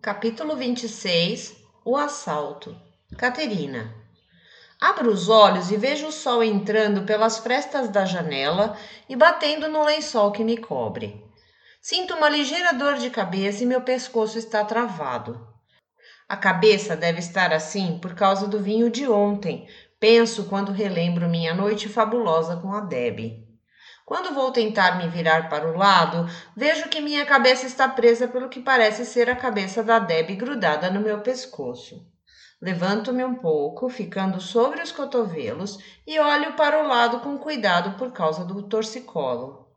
Capítulo 26 O assalto. Caterina. Abro os olhos e vejo o sol entrando pelas frestas da janela e batendo no lençol que me cobre. Sinto uma ligeira dor de cabeça e meu pescoço está travado. A cabeça deve estar assim por causa do vinho de ontem, penso quando relembro minha noite fabulosa com a Debbie. Quando vou tentar me virar para o lado, vejo que minha cabeça está presa pelo que parece ser a cabeça da Deb grudada no meu pescoço. Levanto-me um pouco, ficando sobre os cotovelos, e olho para o lado com cuidado por causa do torcicolo.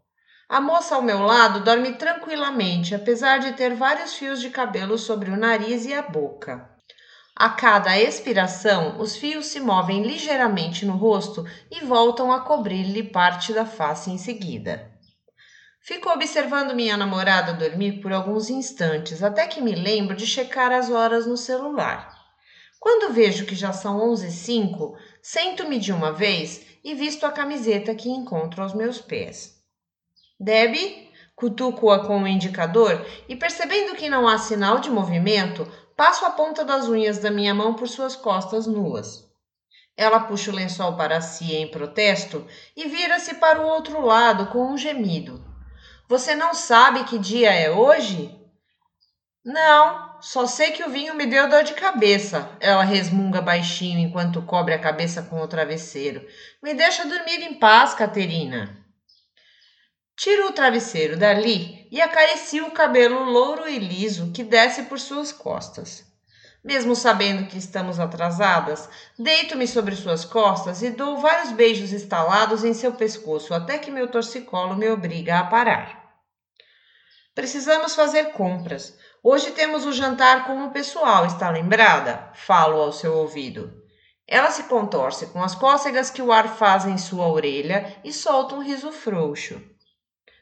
A moça ao meu lado dorme tranquilamente, apesar de ter vários fios de cabelo sobre o nariz e a boca. A cada expiração, os fios se movem ligeiramente no rosto e voltam a cobrir-lhe parte da face em seguida. Fico observando minha namorada dormir por alguns instantes, até que me lembro de checar as horas no celular. Quando vejo que já são onze e cinco, sento-me de uma vez e visto a camiseta que encontro aos meus pés. Debbie, cutuco-a com o indicador e, percebendo que não há sinal de movimento, Passo a ponta das unhas da minha mão por suas costas nuas. Ela puxa o lençol para si em protesto e vira-se para o outro lado com um gemido. Você não sabe que dia é hoje? Não, só sei que o vinho me deu dor de cabeça. Ela resmunga baixinho enquanto cobre a cabeça com o travesseiro. Me deixa dormir em paz, Caterina. Tiro o travesseiro dali e acaricio o cabelo louro e liso que desce por suas costas. Mesmo sabendo que estamos atrasadas, deito-me sobre suas costas e dou vários beijos estalados em seu pescoço até que meu torcicolo me obriga a parar. Precisamos fazer compras. Hoje temos o jantar com o pessoal, está lembrada? Falo ao seu ouvido. Ela se contorce com as cócegas que o ar faz em sua orelha e solta um riso frouxo.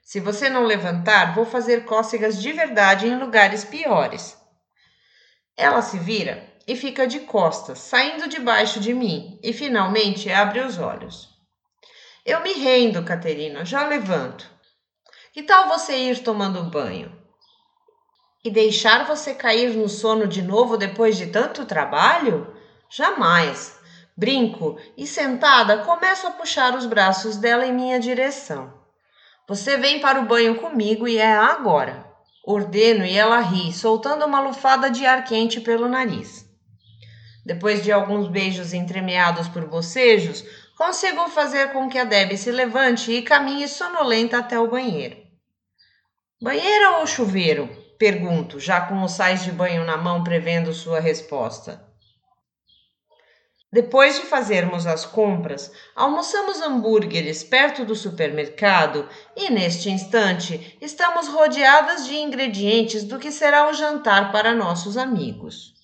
Se você não levantar, vou fazer cócegas de verdade em lugares piores. Ela se vira e fica de costas, saindo debaixo de mim, e finalmente abre os olhos. Eu me rendo, Caterina, já levanto. Que tal você ir tomando banho? E deixar você cair no sono de novo depois de tanto trabalho? Jamais. Brinco e, sentada, começo a puxar os braços dela em minha direção. Você vem para o banho comigo e é agora. Ordeno e ela ri, soltando uma lufada de ar quente pelo nariz. Depois de alguns beijos entremeados por bocejos, consigo fazer com que a Debbie se levante e caminhe sonolenta até o banheiro. Banheira ou chuveiro? Pergunto, já com os sais de banho na mão, prevendo sua resposta. Depois de fazermos as compras, almoçamos hambúrgueres perto do supermercado e, neste instante, estamos rodeadas de ingredientes do que será o jantar para nossos amigos.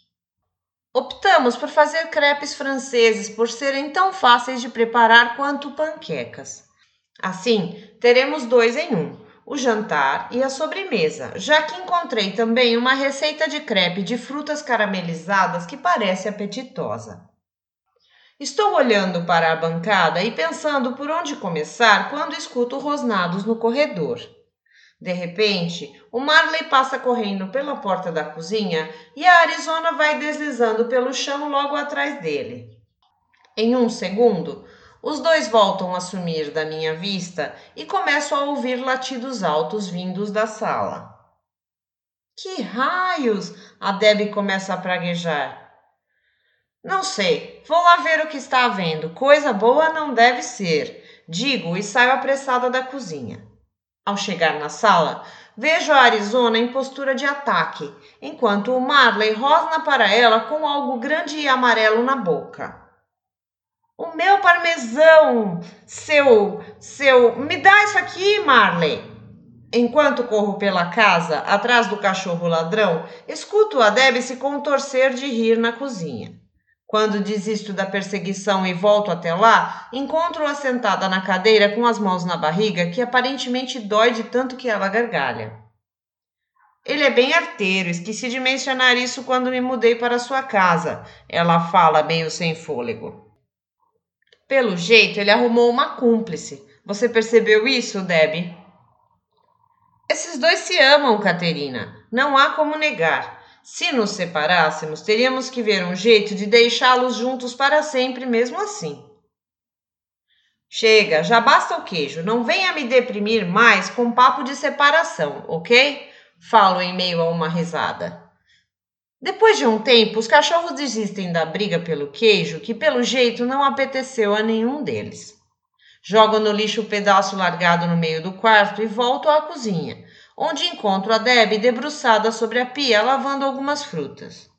Optamos por fazer crepes franceses por serem tão fáceis de preparar quanto panquecas. Assim, teremos dois em um: o jantar e a sobremesa, já que encontrei também uma receita de crepe de frutas caramelizadas que parece apetitosa. Estou olhando para a bancada e pensando por onde começar quando escuto rosnados no corredor. De repente, o Marley passa correndo pela porta da cozinha e a Arizona vai deslizando pelo chão logo atrás dele. Em um segundo, os dois voltam a sumir da minha vista e começo a ouvir latidos altos vindos da sala. Que raios! A Debbie começa a praguejar. Não sei. Vou lá ver o que está havendo. Coisa boa não deve ser. Digo e saio apressada da cozinha. Ao chegar na sala, vejo a Arizona em postura de ataque, enquanto o Marley rosna para ela com algo grande e amarelo na boca. O meu parmesão! Seu. seu. Me dá isso aqui, Marley! Enquanto corro pela casa, atrás do cachorro ladrão, escuto a Debbie se contorcer de rir na cozinha. Quando desisto da perseguição e volto até lá, encontro-a sentada na cadeira com as mãos na barriga, que aparentemente dói de tanto que ela gargalha. Ele é bem arteiro, esqueci de mencionar isso quando me mudei para sua casa, ela fala meio sem fôlego. Pelo jeito, ele arrumou uma cúmplice. Você percebeu isso, Debbie? Esses dois se amam, Caterina. Não há como negar. Se nos separássemos, teríamos que ver um jeito de deixá-los juntos para sempre, mesmo assim. Chega, já basta o queijo. Não venha me deprimir mais com papo de separação, ok? Falo em meio a uma risada. Depois de um tempo, os cachorros desistem da briga pelo queijo, que pelo jeito não apeteceu a nenhum deles. Jogo no lixo o pedaço largado no meio do quarto e volto à cozinha, onde encontro a Debbie debruçada sobre a pia lavando algumas frutas.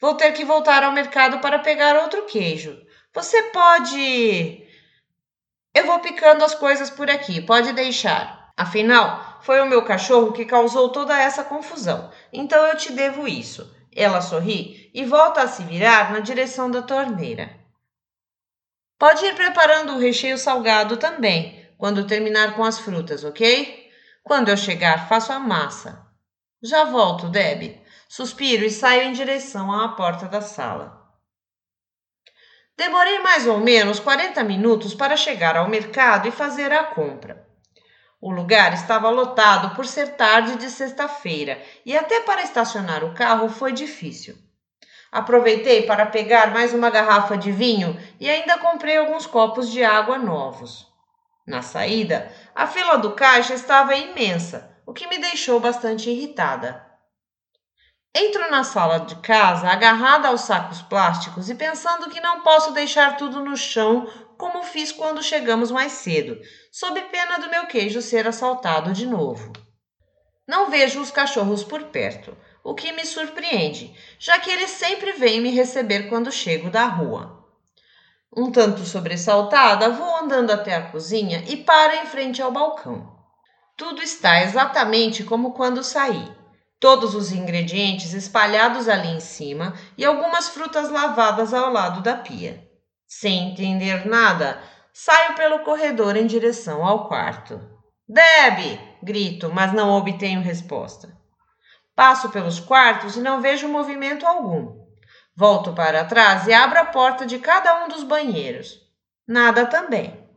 Vou ter que voltar ao mercado para pegar outro queijo. Você pode. Eu vou picando as coisas por aqui, pode deixar. Afinal, foi o meu cachorro que causou toda essa confusão, então eu te devo isso. Ela sorri e volta a se virar na direção da torneira. Pode ir preparando o recheio salgado também, quando terminar com as frutas, ok? Quando eu chegar, faço a massa. Já volto, Deb. Suspiro e saio em direção à porta da sala. Demorei mais ou menos 40 minutos para chegar ao mercado e fazer a compra. O lugar estava lotado por ser tarde de sexta-feira e até para estacionar o carro foi difícil. Aproveitei para pegar mais uma garrafa de vinho e ainda comprei alguns copos de água novos. Na saída, a fila do caixa estava imensa, o que me deixou bastante irritada. Entro na sala de casa, agarrada aos sacos plásticos e pensando que não posso deixar tudo no chão como fiz quando chegamos mais cedo, sob pena do meu queijo ser assaltado de novo. Não vejo os cachorros por perto, o que me surpreende, já que eles sempre vêm me receber quando chego da rua. Um tanto sobressaltada, vou andando até a cozinha e paro em frente ao balcão. Tudo está exatamente como quando saí. Todos os ingredientes espalhados ali em cima e algumas frutas lavadas ao lado da pia. Sem entender nada, saio pelo corredor em direção ao quarto. Deb! grito, mas não obtenho resposta. Passo pelos quartos e não vejo movimento algum. Volto para trás e abro a porta de cada um dos banheiros. Nada também.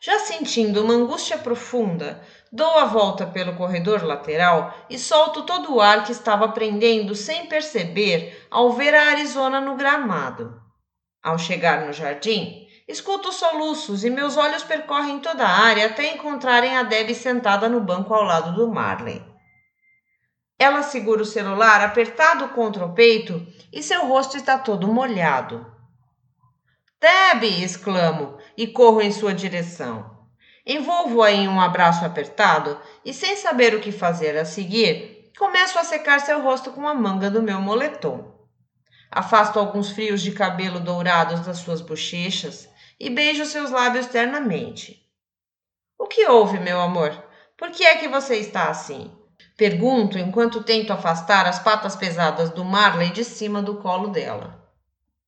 Já sentindo uma angústia profunda, dou a volta pelo corredor lateral e solto todo o ar que estava prendendo sem perceber ao ver a Arizona no gramado. Ao chegar no jardim, escuto soluços e meus olhos percorrem toda a área até encontrarem a Debbie sentada no banco ao lado do Marley. Ela segura o celular apertado contra o peito e seu rosto está todo molhado. Debbie! exclamo e corro em sua direção. Envolvo-a em um abraço apertado e, sem saber o que fazer a seguir, começo a secar seu rosto com a manga do meu moletom. Afasto alguns frios de cabelo dourados das suas bochechas e beijo seus lábios ternamente. O que houve, meu amor? Por que é que você está assim? Pergunto enquanto tento afastar as patas pesadas do Marley de cima do colo dela.